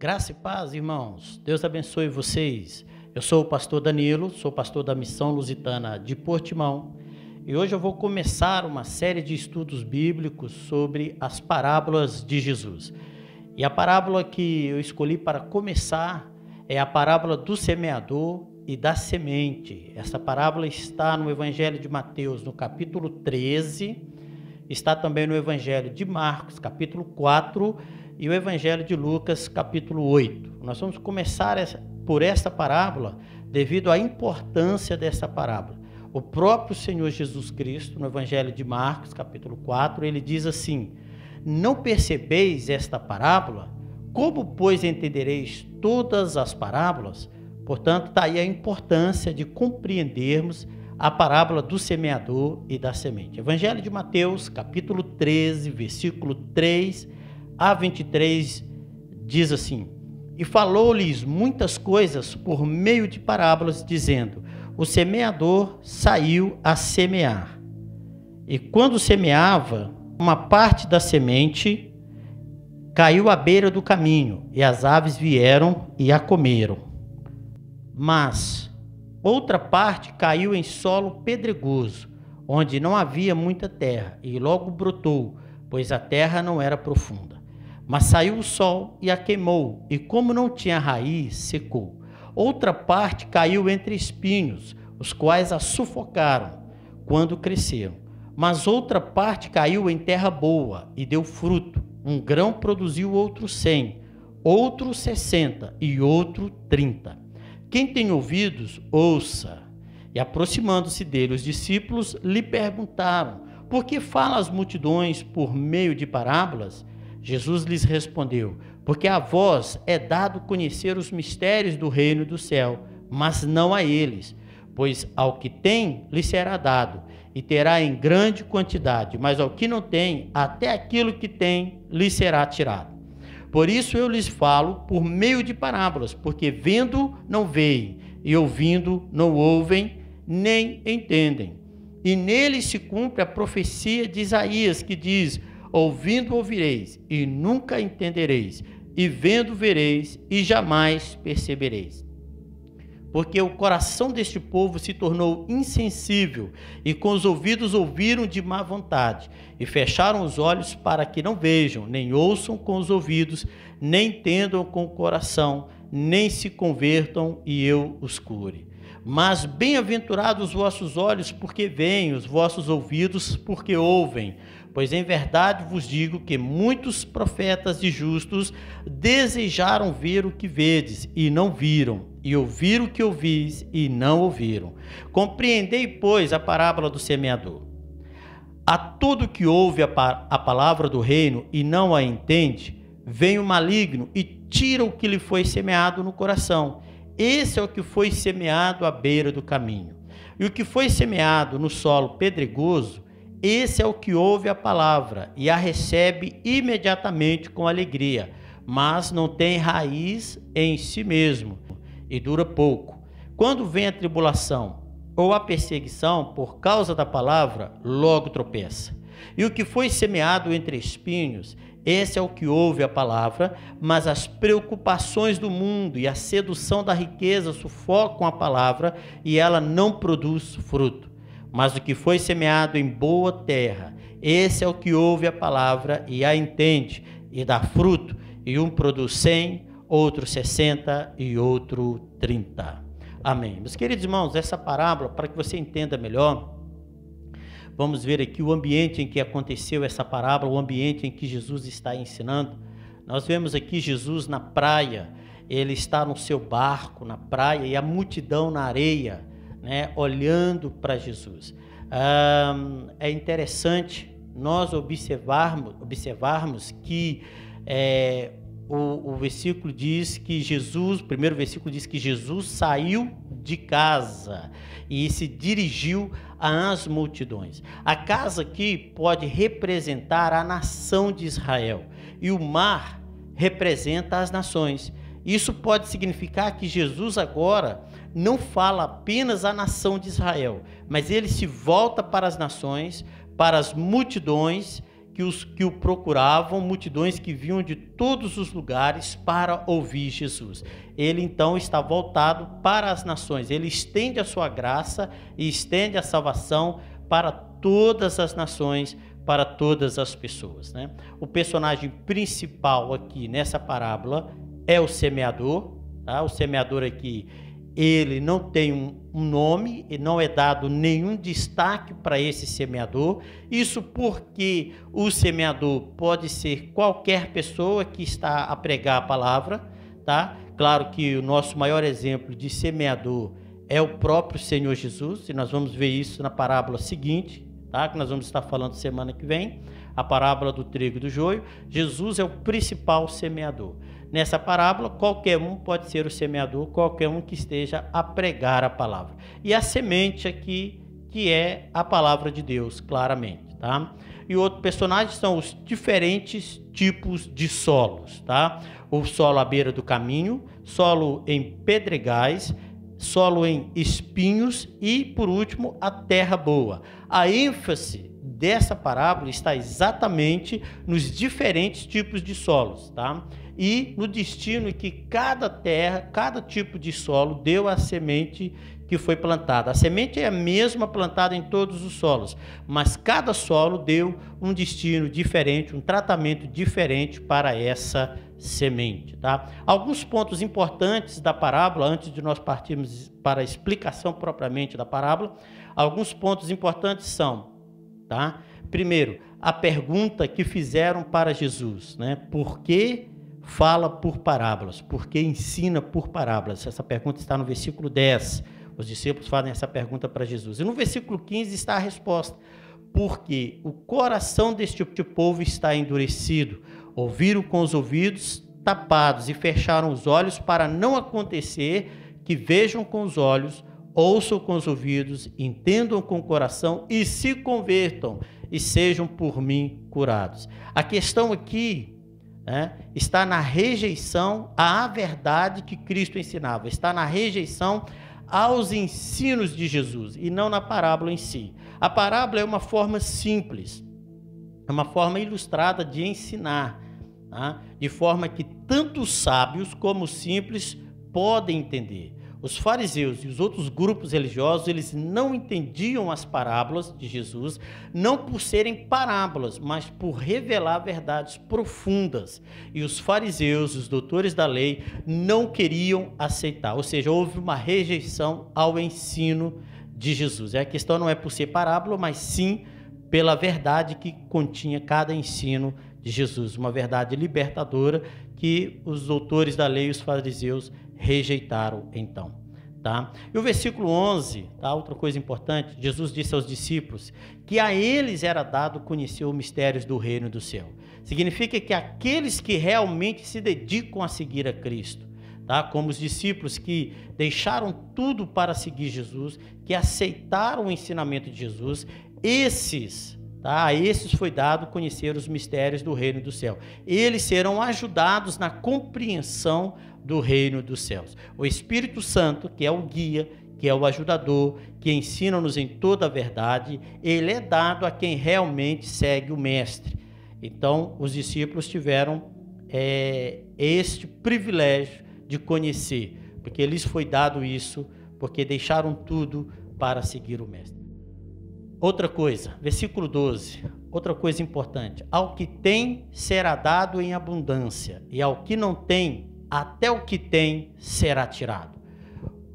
Graça e paz, irmãos. Deus abençoe vocês. Eu sou o pastor Danilo, sou pastor da Missão Lusitana de Portimão. E hoje eu vou começar uma série de estudos bíblicos sobre as parábolas de Jesus. E a parábola que eu escolhi para começar é a parábola do semeador e da semente. Essa parábola está no Evangelho de Mateus, no capítulo 13, está também no Evangelho de Marcos, capítulo 4, e o Evangelho de Lucas, capítulo 8. Nós vamos começar por essa parábola devido à importância dessa parábola. O próprio Senhor Jesus Cristo, no Evangelho de Marcos, capítulo 4, ele diz assim: Não percebeis esta parábola? Como, pois, entendereis todas as parábolas? Portanto, está aí a importância de compreendermos a parábola do semeador e da semente. Evangelho de Mateus, capítulo 13, versículo 3 a 23, diz assim: E falou-lhes muitas coisas por meio de parábolas, dizendo: O semeador saiu a semear. E quando semeava, uma parte da semente caiu à beira do caminho, e as aves vieram e a comeram. Mas outra parte caiu em solo pedregoso, onde não havia muita terra, e logo brotou, pois a terra não era profunda. Mas saiu o sol e a queimou, e como não tinha raiz, secou. Outra parte caiu entre espinhos, os quais a sufocaram quando cresceram. Mas outra parte caiu em terra boa e deu fruto. Um grão produziu outro cem, outro sessenta e outro trinta. Quem tem ouvidos, ouça. E aproximando-se dele, os discípulos lhe perguntaram: Por que fala as multidões por meio de parábolas? Jesus lhes respondeu: Porque a vós é dado conhecer os mistérios do reino do céu, mas não a eles. Pois ao que tem, lhe será dado, e terá em grande quantidade, mas ao que não tem, até aquilo que tem, lhe será tirado. Por isso eu lhes falo por meio de parábolas, porque vendo não veem, e ouvindo não ouvem, nem entendem. E nele se cumpre a profecia de Isaías, que diz: Ouvindo ouvireis, e nunca entendereis, e vendo vereis, e jamais percebereis porque o coração deste povo se tornou insensível, e com os ouvidos ouviram de má vontade, e fecharam os olhos para que não vejam, nem ouçam com os ouvidos, nem entendam com o coração, nem se convertam e eu os cure. Mas bem-aventurados os vossos olhos, porque veem, os vossos ouvidos, porque ouvem. Pois em verdade vos digo que muitos profetas e justos desejaram ver o que vedes e não viram, e ouvir o que ouvis e não ouviram. Compreendei, pois, a parábola do semeador. A todo que ouve a, palavra do reino e não a entende, vem o maligno e tira o que lhe foi semeado no coração. Esse é o que foi semeado à beira do caminho. E o que foi semeado no solo pedregoso, esse é o que ouve a palavra e a recebe imediatamente com alegria, mas não tem raiz em si mesmo e dura pouco. Quando vem a tribulação ou a perseguição por causa da palavra, logo tropeça. E o que foi semeado entre espinhos, esse é o que ouve a palavra, mas as preocupações do mundo e a sedução da riqueza sufocam a palavra e ela não produz fruto. Mas o que foi semeado em boa terra, esse é o que ouve a palavra e a entende e dá fruto, e um produz cem, outro 60 e outro 30. Amém. Meus queridos irmãos, essa parábola, para que você entenda melhor, vamos ver aqui o ambiente em que aconteceu essa parábola, o ambiente em que Jesus está ensinando. Nós vemos aqui Jesus na praia, ele está no seu barco na praia e a multidão na areia, né, olhando para Jesus. é interessante nós observarmos, observarmos que é, o, o versículo diz que Jesus, o primeiro versículo diz que Jesus saiu de casa e se dirigiu às multidões. A casa aqui pode representar a nação de Israel e o mar representa as nações. Isso pode significar que Jesus agora não fala apenas à nação de Israel, mas ele se volta para as nações, para as multidões que, os, que o procuravam, multidões que vinham de todos os lugares para ouvir Jesus. Ele então está voltado para as nações, ele estende a sua graça e estende a salvação para todas as nações, para todas as pessoas. Né? O personagem principal aqui nessa parábola é o semeador. Tá? O semeador aqui ele não tem um, nome e não é dado nenhum destaque para esse semeador. Isso porque o semeador pode ser qualquer pessoa que está a pregar a palavra, tá? Claro que o nosso maior exemplo de semeador é o próprio Senhor Jesus, e nós vamos ver isso na parábola seguinte, tá? Que nós vamos estar falando semana que vem, a parábola do trigo e do joio. Jesus é o principal semeador. Nessa parábola, qualquer um pode ser o semeador, qualquer um que esteja a pregar a palavra. E a semente aqui, que é a palavra de Deus, claramente, tá? E outro personagem são os diferentes tipos de solos, tá? O solo à beira do caminho, solo em pedregais, solo em espinhos e, por último, a terra boa. A ênfase dessa parábola está exatamente nos diferentes tipos de solos, tá? e no destino que cada terra, cada tipo de solo deu a semente que foi plantada. A semente é a mesma plantada em todos os solos, mas cada solo deu um destino diferente, um tratamento diferente para essa semente, tá? Alguns pontos importantes da parábola antes de nós partirmos para a explicação propriamente da parábola, alguns pontos importantes são, tá? Primeiro, a pergunta que fizeram para Jesus, né? Por que fala por parábolas, porque ensina por parábolas. Essa pergunta está no versículo 10. Os discípulos fazem essa pergunta para Jesus. E no versículo 15 está a resposta. Porque o coração deste povo está endurecido. Ouviram com os ouvidos tapados e fecharam os olhos para não acontecer que vejam com os olhos, ouçam com os ouvidos, entendam com o coração e se convertam e sejam por mim curados. A questão aqui né, está na rejeição à verdade que Cristo ensinava, está na rejeição aos ensinos de Jesus e não na parábola em si. A parábola é uma forma simples, é uma forma ilustrada de ensinar, tá? de forma que tanto os sábios como os simples podem entender. Os fariseus e os outros grupos religiosos, eles não entendiam as parábolas de Jesus, não por serem parábolas, mas por revelar verdades profundas. E os fariseus, os doutores da lei, não queriam aceitar, ou seja, houve uma rejeição ao ensino de Jesus. A questão não é por ser parábola, mas sim pela verdade que continha cada ensino de Jesus, uma verdade libertadora que os doutores da lei e os fariseus rejeitaram então. Tá? E o versículo 11, tá? outra coisa importante, Jesus disse aos discípulos que a eles era dado conhecer os mistérios do reino do céu. Significa que aqueles que realmente se dedicam a seguir a Cristo, tá? como os discípulos que deixaram tudo para seguir Jesus, que aceitaram o ensinamento de Jesus, esses, tá? a esses foi dado conhecer os mistérios do reino do céu. Eles serão ajudados na compreensão do reino dos céus. O Espírito Santo, que é o guia, que é o ajudador, que ensina-nos em toda a verdade, ele é dado a quem realmente segue o Mestre. Então, os discípulos tiveram é, este privilégio de conhecer, porque lhes foi dado isso, porque deixaram tudo para seguir o Mestre. Outra coisa, versículo 12, outra coisa importante: ao que tem será dado em abundância, e ao que não tem até o que tem será tirado.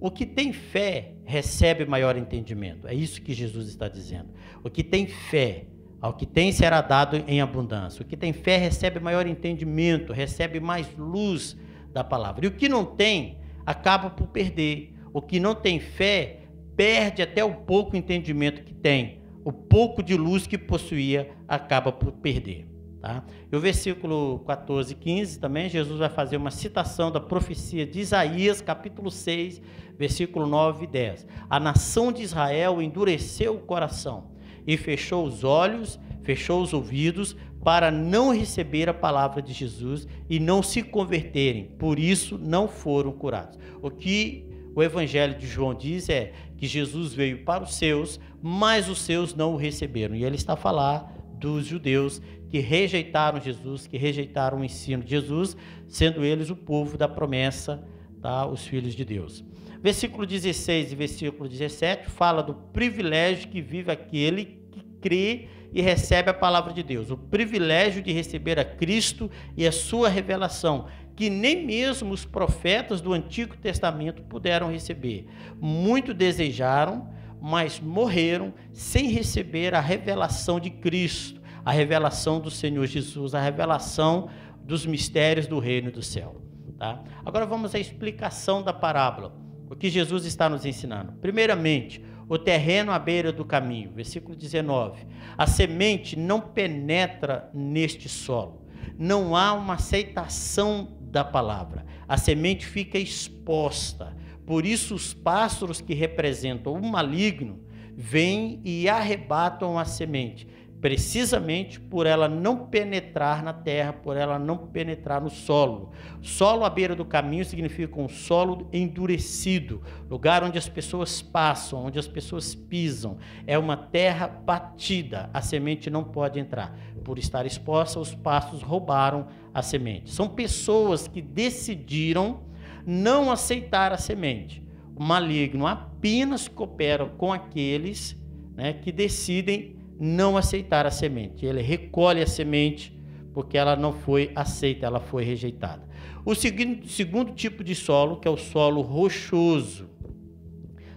O que tem fé recebe maior entendimento. É isso que Jesus está dizendo. O que tem fé, ao que tem será dado em abundância. O que tem fé recebe maior entendimento, recebe mais luz da palavra. E o que não tem, acaba por perder. O que não tem fé, perde até o pouco entendimento que tem. O pouco de luz que possuía, acaba por perder. Tá? E o versículo 14 e 15 também, Jesus vai fazer uma citação da profecia de Isaías, capítulo 6, versículo 9 e 10. A nação de Israel endureceu o coração e fechou os olhos, fechou os ouvidos, para não receber a palavra de Jesus e não se converterem, por isso não foram curados. O que o Evangelho de João diz é que Jesus veio para os seus, mas os seus não o receberam. E ele está a falar dos judeus que rejeitaram Jesus, que rejeitaram o ensino de Jesus, sendo eles o povo da promessa, tá? os filhos de Deus. Versículo 16 e versículo 17 fala do privilégio que vive aquele que crê e recebe a palavra de Deus, o privilégio de receber a Cristo e a sua revelação, que nem mesmo os profetas do Antigo Testamento puderam receber. Muito desejaram, mas morreram sem receber a revelação de Cristo, a revelação do Senhor Jesus, a revelação dos mistérios do reino do céu. Tá? Agora vamos à explicação da parábola, o que Jesus está nos ensinando. Primeiramente, o terreno à beira do caminho. Versículo 19. A semente não penetra neste solo. Não há uma aceitação da palavra. A semente fica exposta. Por isso, os pássaros que representam o maligno vêm e arrebatam a semente precisamente por ela não penetrar na terra, por ela não penetrar no solo. Solo à beira do caminho significa um solo endurecido, lugar onde as pessoas passam, onde as pessoas pisam. É uma terra batida, a semente não pode entrar. Por estar exposta, os pastos roubaram a semente. São pessoas que decidiram não aceitar a semente. O maligno apenas coopera com aqueles né, que decidem não aceitar a semente. Ele recolhe a semente porque ela não foi aceita, ela foi rejeitada. O segundo, segundo tipo de solo, que é o solo rochoso,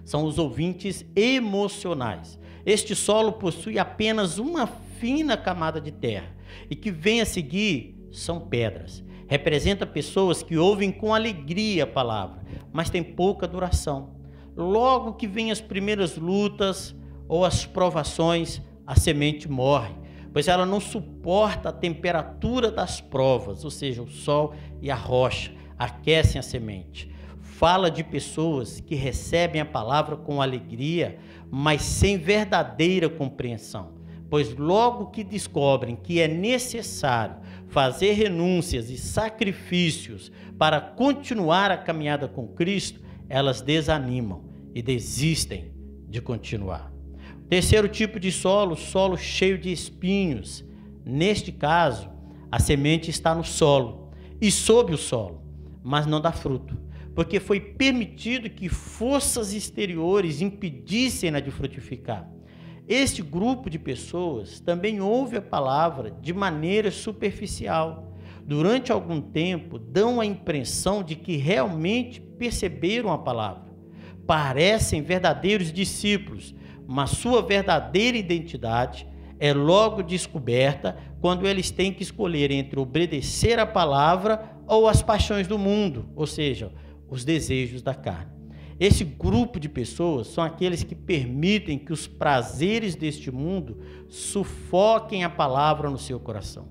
são os ouvintes emocionais. Este solo possui apenas uma fina camada de terra e que vem a seguir são pedras. Representa pessoas que ouvem com alegria a palavra, mas tem pouca duração. Logo que vêm as primeiras lutas ou as provações, a semente morre, pois ela não suporta a temperatura das provas, ou seja, o sol e a rocha aquecem a semente. Fala de pessoas que recebem a palavra com alegria, mas sem verdadeira compreensão, pois logo que descobrem que é necessário fazer renúncias e sacrifícios para continuar a caminhada com Cristo, elas desanimam e desistem de continuar. Terceiro tipo de solo, solo cheio de espinhos. Neste caso, a semente está no solo e sob o solo, mas não dá fruto, porque foi permitido que forças exteriores impedissem-na de frutificar. Este grupo de pessoas também ouve a palavra de maneira superficial. Durante algum tempo, dão a impressão de que realmente perceberam a palavra. Parecem verdadeiros discípulos, mas sua verdadeira identidade é logo descoberta quando eles têm que escolher entre obedecer a palavra ou as paixões do mundo, ou seja, os desejos da carne. Esse grupo de pessoas são aqueles que permitem que os prazeres deste mundo sufoquem a palavra no seu coração.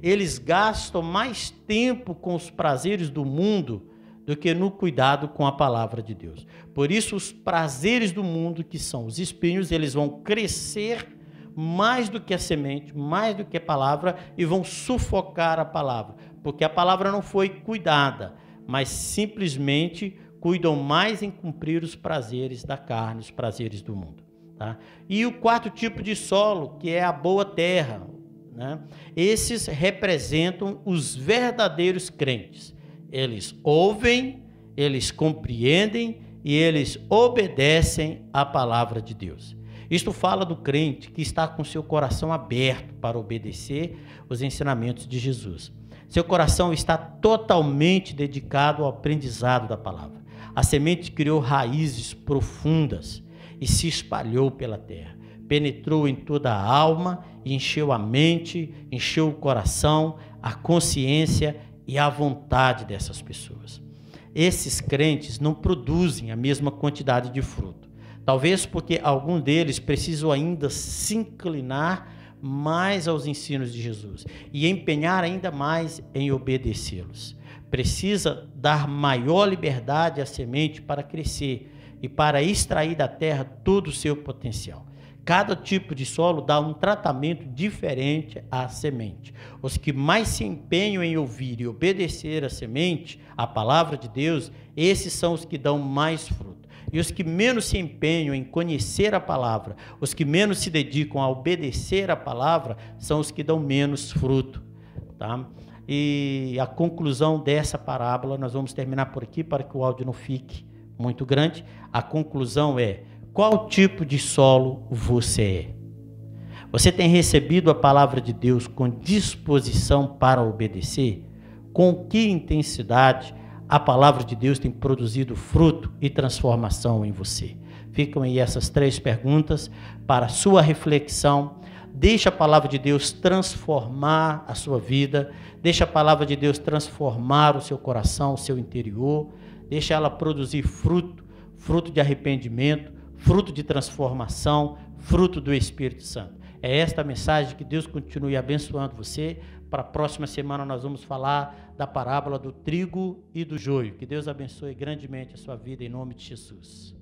Eles gastam mais tempo com os prazeres do mundo do que no cuidado com a palavra de Deus. Por isso, os prazeres do mundo, que são os espinhos, eles vão crescer mais do que a semente, mais do que a palavra, e vão sufocar a palavra, porque a palavra não foi cuidada, mas simplesmente cuidam mais em cumprir os prazeres da carne, os prazeres do mundo. Tá? E o quarto tipo de solo, que é a boa terra, né? esses representam os verdadeiros crentes eles ouvem, eles compreendem e eles obedecem à palavra de Deus. Isto fala do crente que está com seu coração aberto para obedecer os ensinamentos de Jesus. Seu coração está totalmente dedicado ao aprendizado da palavra. A semente criou raízes profundas e se espalhou pela terra. Penetrou em toda a alma, encheu a mente, encheu o coração, a consciência e à vontade dessas pessoas. Esses crentes não produzem a mesma quantidade de fruto. Talvez porque algum deles precisam ainda se inclinar mais aos ensinos de Jesus e empenhar ainda mais em obedecê-los. Precisa dar maior liberdade à semente para crescer e para extrair da terra todo o seu potencial. Cada tipo de solo dá um tratamento diferente à semente. Os que mais se empenham em ouvir e obedecer a semente, a palavra de Deus, esses são os que dão mais fruto. E os que menos se empenham em conhecer a palavra, os que menos se dedicam a obedecer a palavra, são os que dão menos fruto. Tá? E a conclusão dessa parábola, nós vamos terminar por aqui para que o áudio não fique muito grande. A conclusão é: qual tipo de solo você é? Você tem recebido a palavra de Deus com disposição para obedecer? Com que intensidade a palavra de Deus tem produzido fruto e transformação em você? Ficam aí essas três perguntas para sua reflexão. Deixa a palavra de Deus transformar a sua vida, deixa a palavra de Deus transformar o seu coração, o seu interior, deixa ela produzir fruto, fruto de arrependimento, fruto de transformação, fruto do Espírito Santo. É esta mensagem que Deus continue abençoando você. Para a próxima semana nós vamos falar da parábola do trigo e do joio. Que Deus abençoe grandemente a sua vida em nome de Jesus.